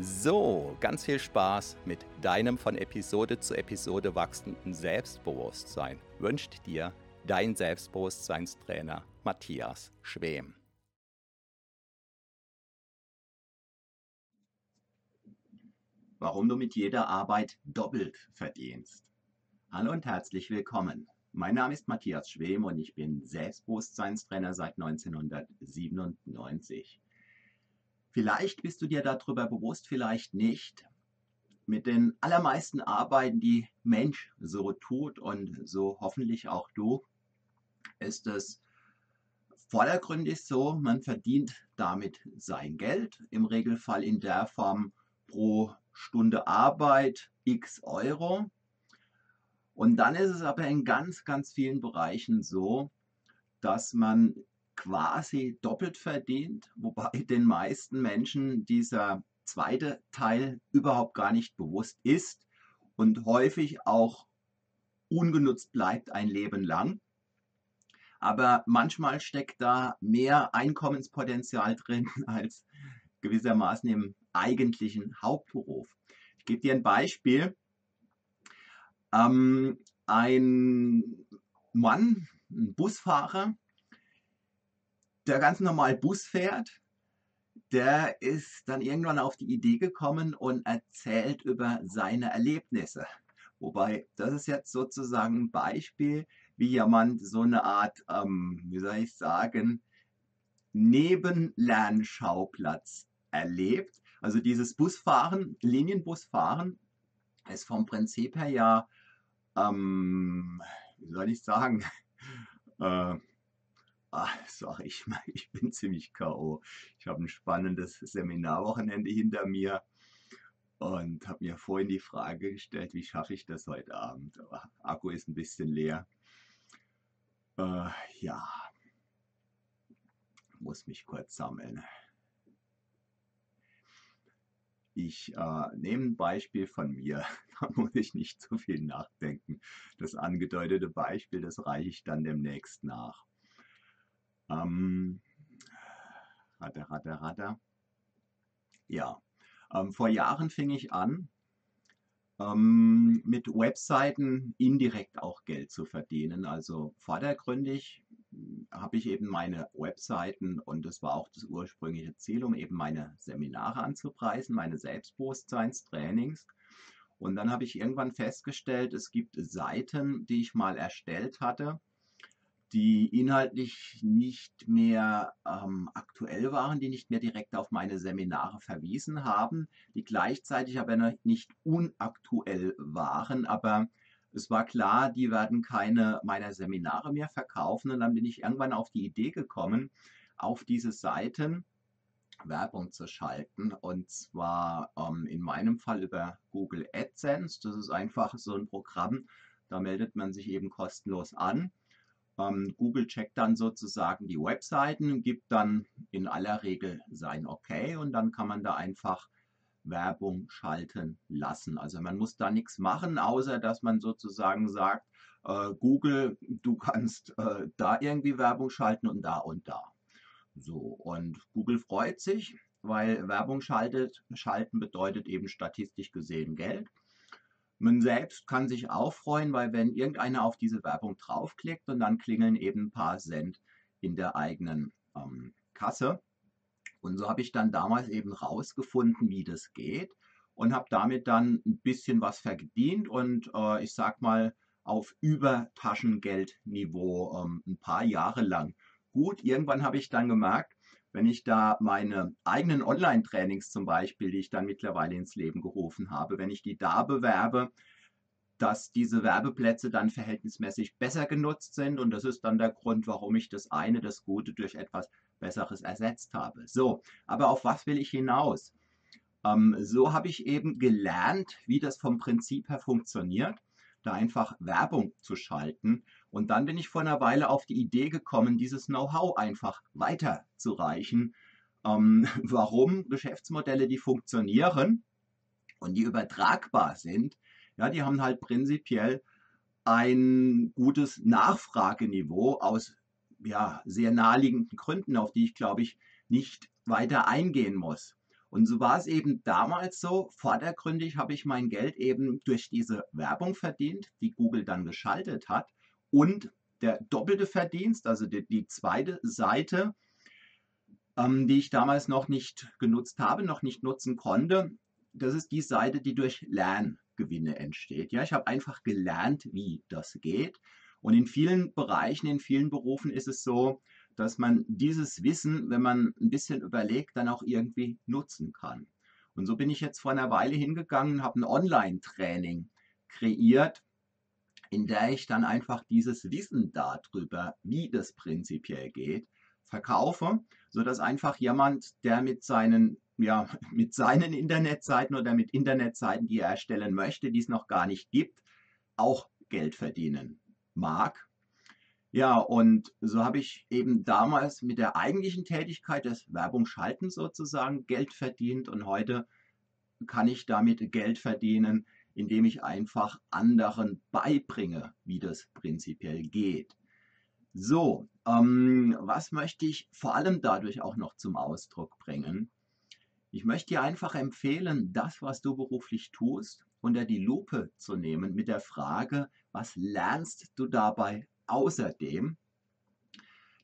So, ganz viel Spaß mit deinem von Episode zu Episode wachsenden Selbstbewusstsein wünscht dir dein Selbstbewusstseinstrainer Matthias Schwem. Warum du mit jeder Arbeit doppelt verdienst. Hallo und herzlich willkommen. Mein Name ist Matthias Schwem und ich bin Selbstbewusstseinstrainer seit 1997. Vielleicht bist du dir darüber bewusst, vielleicht nicht. Mit den allermeisten Arbeiten, die Mensch so tut und so hoffentlich auch du, ist es vordergründig so, man verdient damit sein Geld, im Regelfall in der Form pro Stunde Arbeit x Euro. Und dann ist es aber in ganz, ganz vielen Bereichen so, dass man quasi doppelt verdient, wobei den meisten Menschen dieser zweite Teil überhaupt gar nicht bewusst ist und häufig auch ungenutzt bleibt ein Leben lang. Aber manchmal steckt da mehr Einkommenspotenzial drin als gewissermaßen im eigentlichen Hauptberuf. Ich gebe dir ein Beispiel. Ähm, ein Mann, ein Busfahrer, der ganz normal Bus fährt, der ist dann irgendwann auf die Idee gekommen und erzählt über seine Erlebnisse. Wobei, das ist jetzt sozusagen ein Beispiel, wie jemand so eine Art, ähm, wie soll ich sagen, Nebenlernschauplatz erlebt. Also dieses Busfahren, Linienbusfahren, ist vom Prinzip her ja, ähm, wie soll ich sagen, äh, Ah, sag ich mal, ich bin ziemlich K.O. Ich habe ein spannendes Seminarwochenende hinter mir und habe mir vorhin die Frage gestellt, wie schaffe ich das heute Abend? Aber Akku ist ein bisschen leer. Äh, ja, muss mich kurz sammeln. Ich äh, nehme ein Beispiel von mir, da muss ich nicht zu viel nachdenken. Das angedeutete Beispiel, das reiche ich dann demnächst nach. Ähm, ratter, ratter, ratter. Ja, ähm, vor Jahren fing ich an, ähm, mit Webseiten indirekt auch Geld zu verdienen. Also vordergründig habe ich eben meine Webseiten und das war auch das ursprüngliche Ziel, um eben meine Seminare anzupreisen, meine Selbstbewusstseinstrainings. Und dann habe ich irgendwann festgestellt, es gibt Seiten, die ich mal erstellt hatte, die inhaltlich nicht mehr ähm, aktuell waren, die nicht mehr direkt auf meine Seminare verwiesen haben, die gleichzeitig aber nicht unaktuell waren, aber es war klar, die werden keine meiner Seminare mehr verkaufen. Und dann bin ich irgendwann auf die Idee gekommen, auf diese Seiten Werbung zu schalten. Und zwar ähm, in meinem Fall über Google AdSense. Das ist einfach so ein Programm, da meldet man sich eben kostenlos an Google checkt dann sozusagen die Webseiten, gibt dann in aller Regel sein Okay und dann kann man da einfach Werbung schalten lassen. Also man muss da nichts machen, außer dass man sozusagen sagt, äh, Google, du kannst äh, da irgendwie Werbung schalten und da und da. So, und Google freut sich, weil Werbung schaltet, schalten bedeutet eben statistisch gesehen Geld. Man selbst kann sich auch freuen, weil wenn irgendeiner auf diese Werbung draufklickt und dann klingeln eben ein paar Cent in der eigenen ähm, Kasse. Und so habe ich dann damals eben rausgefunden, wie das geht und habe damit dann ein bisschen was verdient und äh, ich sag mal auf Übertaschengeldniveau ähm, ein paar Jahre lang. Gut, irgendwann habe ich dann gemerkt, wenn ich da meine eigenen Online-Trainings zum Beispiel, die ich dann mittlerweile ins Leben gerufen habe, wenn ich die da bewerbe, dass diese Werbeplätze dann verhältnismäßig besser genutzt sind und das ist dann der Grund, warum ich das eine, das Gute durch etwas Besseres ersetzt habe. So, aber auf was will ich hinaus? Ähm, so habe ich eben gelernt, wie das vom Prinzip her funktioniert, da einfach Werbung zu schalten und dann bin ich vor einer Weile auf die Idee gekommen, dieses Know-how einfach weiterzureichen. Ähm, warum Geschäftsmodelle, die funktionieren und die übertragbar sind, ja, die haben halt prinzipiell ein gutes Nachfrageniveau aus ja, sehr naheliegenden Gründen, auf die ich, glaube ich, nicht weiter eingehen muss. Und so war es eben damals so, vordergründig habe ich mein Geld eben durch diese Werbung verdient, die Google dann geschaltet hat und der doppelte Verdienst, also die, die zweite Seite, ähm, die ich damals noch nicht genutzt habe, noch nicht nutzen konnte, das ist die Seite, die durch Lerngewinne entsteht. Ja, ich habe einfach gelernt, wie das geht. Und in vielen Bereichen, in vielen Berufen ist es so, dass man dieses Wissen, wenn man ein bisschen überlegt, dann auch irgendwie nutzen kann. Und so bin ich jetzt vor einer Weile hingegangen, habe ein Online-Training kreiert, in der ich dann einfach dieses Wissen darüber, wie das prinzipiell geht, verkaufe, sodass einfach jemand, der mit seinen, ja, mit seinen Internetseiten oder mit Internetseiten, die er erstellen möchte, die es noch gar nicht gibt, auch Geld verdienen mag. Ja, und so habe ich eben damals mit der eigentlichen Tätigkeit des Werbung schalten sozusagen Geld verdient und heute kann ich damit Geld verdienen, indem ich einfach anderen beibringe, wie das prinzipiell geht. So, ähm, was möchte ich vor allem dadurch auch noch zum Ausdruck bringen? Ich möchte dir einfach empfehlen, das, was du beruflich tust, unter die Lupe zu nehmen mit der Frage, was lernst du dabei außerdem,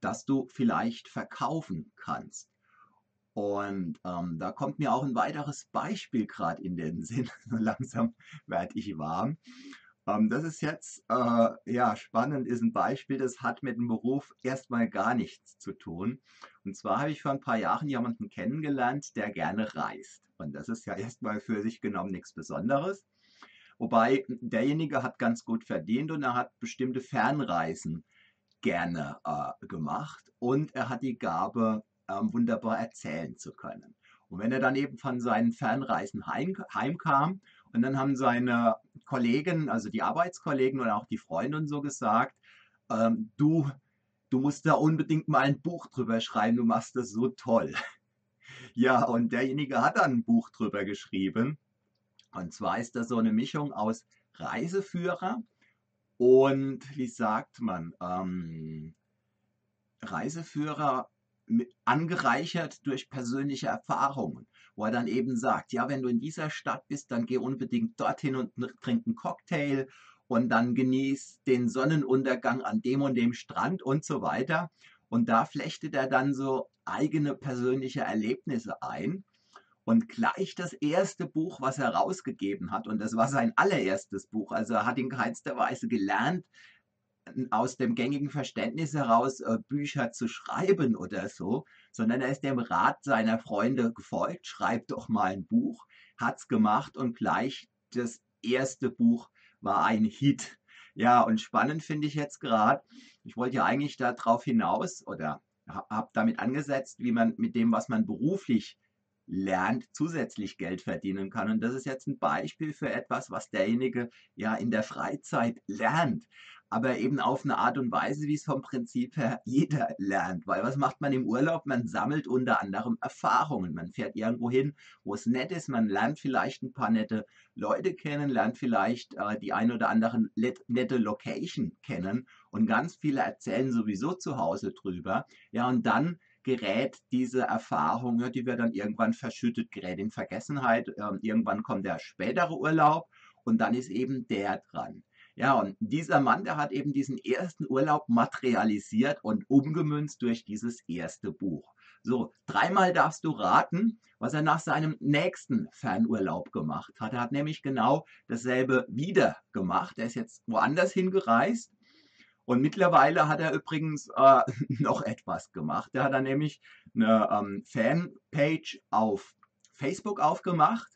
dass du vielleicht verkaufen kannst? Und ähm, da kommt mir auch ein weiteres Beispiel gerade in den Sinn. Langsam werde ich warm. Ähm, das ist jetzt, äh, ja, spannend, ist ein Beispiel, das hat mit dem Beruf erstmal gar nichts zu tun. Und zwar habe ich vor ein paar Jahren jemanden kennengelernt, der gerne reist. Und das ist ja erstmal für sich genommen nichts Besonderes. Wobei derjenige hat ganz gut verdient und er hat bestimmte Fernreisen gerne äh, gemacht und er hat die Gabe, ähm, wunderbar erzählen zu können. Und wenn er dann eben von seinen Fernreisen heim, heimkam und dann haben seine Kollegen, also die Arbeitskollegen und auch die Freunde und so gesagt, ähm, du, du musst da unbedingt mal ein Buch drüber schreiben, du machst das so toll. Ja, und derjenige hat dann ein Buch drüber geschrieben. Und zwar ist das so eine Mischung aus Reiseführer und, wie sagt man, ähm, Reiseführer angereichert durch persönliche Erfahrungen, wo er dann eben sagt, ja, wenn du in dieser Stadt bist, dann geh unbedingt dorthin und trink einen Cocktail und dann genieß den Sonnenuntergang an dem und dem Strand und so weiter. Und da flechtet er dann so eigene persönliche Erlebnisse ein. Und gleich das erste Buch, was er rausgegeben hat, und das war sein allererstes Buch, also er hat in keinster Weise gelernt, aus dem gängigen Verständnis heraus äh, Bücher zu schreiben oder so, sondern er ist dem Rat seiner Freunde gefolgt, schreibt doch mal ein Buch, hat's gemacht und gleich das erste Buch war ein Hit. Ja, und spannend finde ich jetzt gerade, ich wollte ja eigentlich darauf hinaus oder habe damit angesetzt, wie man mit dem, was man beruflich lernt, zusätzlich Geld verdienen kann. Und das ist jetzt ein Beispiel für etwas, was derjenige ja in der Freizeit lernt aber eben auf eine Art und Weise, wie es vom Prinzip her jeder lernt. Weil was macht man im Urlaub? Man sammelt unter anderem Erfahrungen. Man fährt irgendwo hin, wo es nett ist. Man lernt vielleicht ein paar nette Leute kennen, lernt vielleicht äh, die ein oder andere nette Location kennen. Und ganz viele erzählen sowieso zu Hause drüber. Ja, und dann gerät diese Erfahrung, ja, die wird dann irgendwann verschüttet, gerät in Vergessenheit. Ähm, irgendwann kommt der spätere Urlaub und dann ist eben der dran. Ja, und dieser Mann, der hat eben diesen ersten Urlaub materialisiert und umgemünzt durch dieses erste Buch. So, dreimal darfst du raten, was er nach seinem nächsten Fernurlaub gemacht hat. Er hat nämlich genau dasselbe wieder gemacht. Er ist jetzt woanders hingereist. Und mittlerweile hat er übrigens äh, noch etwas gemacht. Er hat dann nämlich eine ähm, Fanpage auf Facebook aufgemacht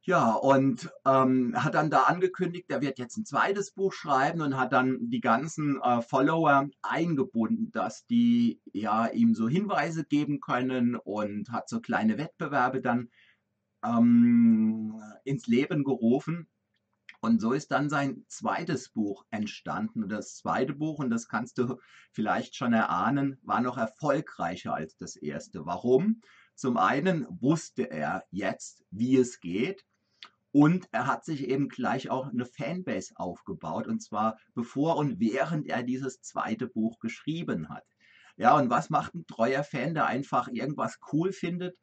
ja, und ähm, hat dann da angekündigt, er wird jetzt ein zweites Buch schreiben und hat dann die ganzen äh, Follower eingebunden, dass die ja ihm so Hinweise geben können und hat so kleine Wettbewerbe dann ähm, ins Leben gerufen. Und so ist dann sein zweites Buch entstanden. Und das zweite Buch, und das kannst du vielleicht schon erahnen, war noch erfolgreicher als das erste. Warum? Zum einen wusste er jetzt, wie es geht. Und er hat sich eben gleich auch eine Fanbase aufgebaut, und zwar bevor und während er dieses zweite Buch geschrieben hat. Ja, und was macht ein treuer Fan, der einfach irgendwas cool findet,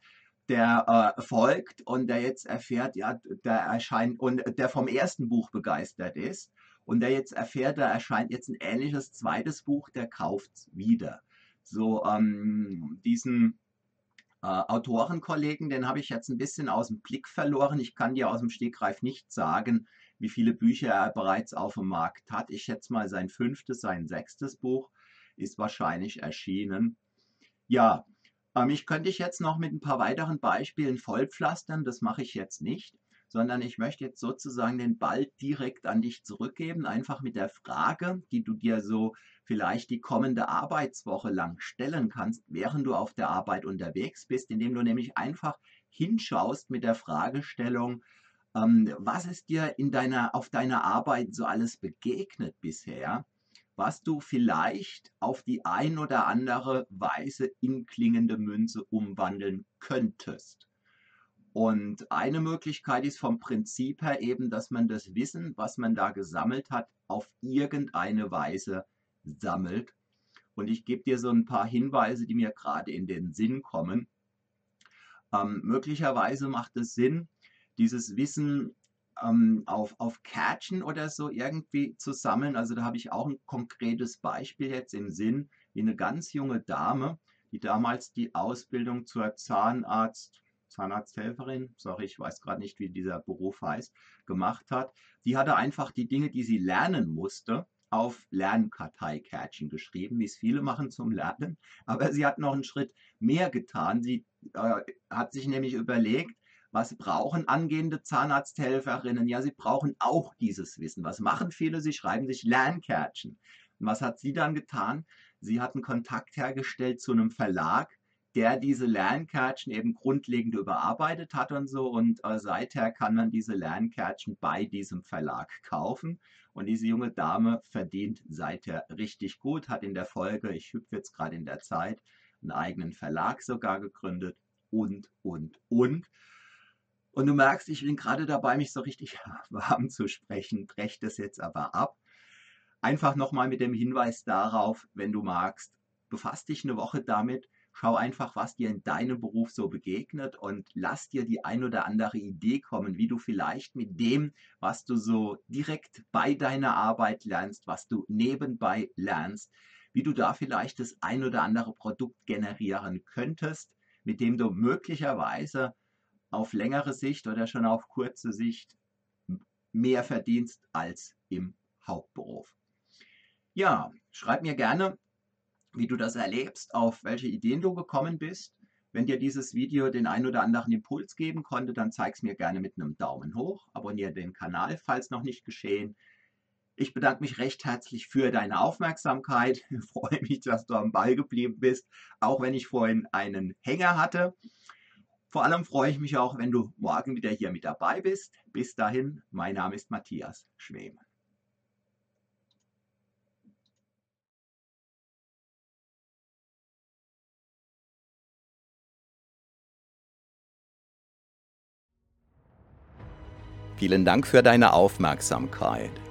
der äh, folgt und der jetzt erfährt, ja, der erscheint und der vom ersten Buch begeistert ist und der jetzt erfährt, da erscheint jetzt ein ähnliches zweites Buch, der kauft wieder. So ähm, diesen äh, Autorenkollegen, den habe ich jetzt ein bisschen aus dem Blick verloren. Ich kann dir aus dem Stegreif nicht sagen, wie viele Bücher er bereits auf dem Markt hat. Ich schätze mal, sein fünftes, sein sechstes Buch ist wahrscheinlich erschienen. Ja, ich könnte dich jetzt noch mit ein paar weiteren Beispielen vollpflastern. Das mache ich jetzt nicht sondern ich möchte jetzt sozusagen den Ball direkt an dich zurückgeben, einfach mit der Frage, die du dir so vielleicht die kommende Arbeitswoche lang stellen kannst, während du auf der Arbeit unterwegs bist, indem du nämlich einfach hinschaust mit der Fragestellung, ähm, was ist dir in deiner, auf deiner Arbeit so alles begegnet bisher, was du vielleicht auf die ein oder andere Weise in klingende Münze umwandeln könntest. Und eine Möglichkeit ist vom Prinzip her eben, dass man das Wissen, was man da gesammelt hat, auf irgendeine Weise sammelt. Und ich gebe dir so ein paar Hinweise, die mir gerade in den Sinn kommen. Ähm, möglicherweise macht es Sinn, dieses Wissen ähm, auf, auf Catchen oder so irgendwie zu sammeln. Also da habe ich auch ein konkretes Beispiel jetzt im Sinn, wie eine ganz junge Dame, die damals die Ausbildung zur Zahnarzt Zahnarzthelferin, sorry, ich weiß gerade nicht, wie dieser Beruf heißt, gemacht hat. Die hatte einfach die Dinge, die sie lernen musste, auf Lernkarteikärtchen geschrieben, wie es viele machen zum Lernen. Aber sie hat noch einen Schritt mehr getan. Sie äh, hat sich nämlich überlegt, was brauchen angehende Zahnarzthelferinnen? Ja, sie brauchen auch dieses Wissen. Was machen viele? Sie schreiben sich Lernkärtchen. Und was hat sie dann getan? Sie hat einen Kontakt hergestellt zu einem Verlag, der diese Lernkärtchen eben grundlegend überarbeitet hat und so. Und äh, seither kann man diese Lernkärtchen bei diesem Verlag kaufen. Und diese junge Dame verdient seither richtig gut, hat in der Folge, ich hüpfe jetzt gerade in der Zeit, einen eigenen Verlag sogar gegründet und, und, und. Und du merkst, ich bin gerade dabei, mich so richtig warm zu sprechen, breche das jetzt aber ab. Einfach nochmal mit dem Hinweis darauf, wenn du magst, befasst dich eine Woche damit, Schau einfach, was dir in deinem Beruf so begegnet und lass dir die ein oder andere Idee kommen, wie du vielleicht mit dem, was du so direkt bei deiner Arbeit lernst, was du nebenbei lernst, wie du da vielleicht das ein oder andere Produkt generieren könntest, mit dem du möglicherweise auf längere Sicht oder schon auf kurze Sicht mehr verdienst als im Hauptberuf. Ja, schreib mir gerne, wie du das erlebst, auf welche Ideen du gekommen bist. Wenn dir dieses Video den ein oder anderen Impuls geben konnte, dann zeig es mir gerne mit einem Daumen hoch. Abonniere den Kanal, falls noch nicht geschehen. Ich bedanke mich recht herzlich für deine Aufmerksamkeit. Ich freue mich, dass du am Ball geblieben bist, auch wenn ich vorhin einen Hänger hatte. Vor allem freue ich mich auch, wenn du morgen wieder hier mit dabei bist. Bis dahin, mein Name ist Matthias Schwem. Vielen Dank für deine Aufmerksamkeit.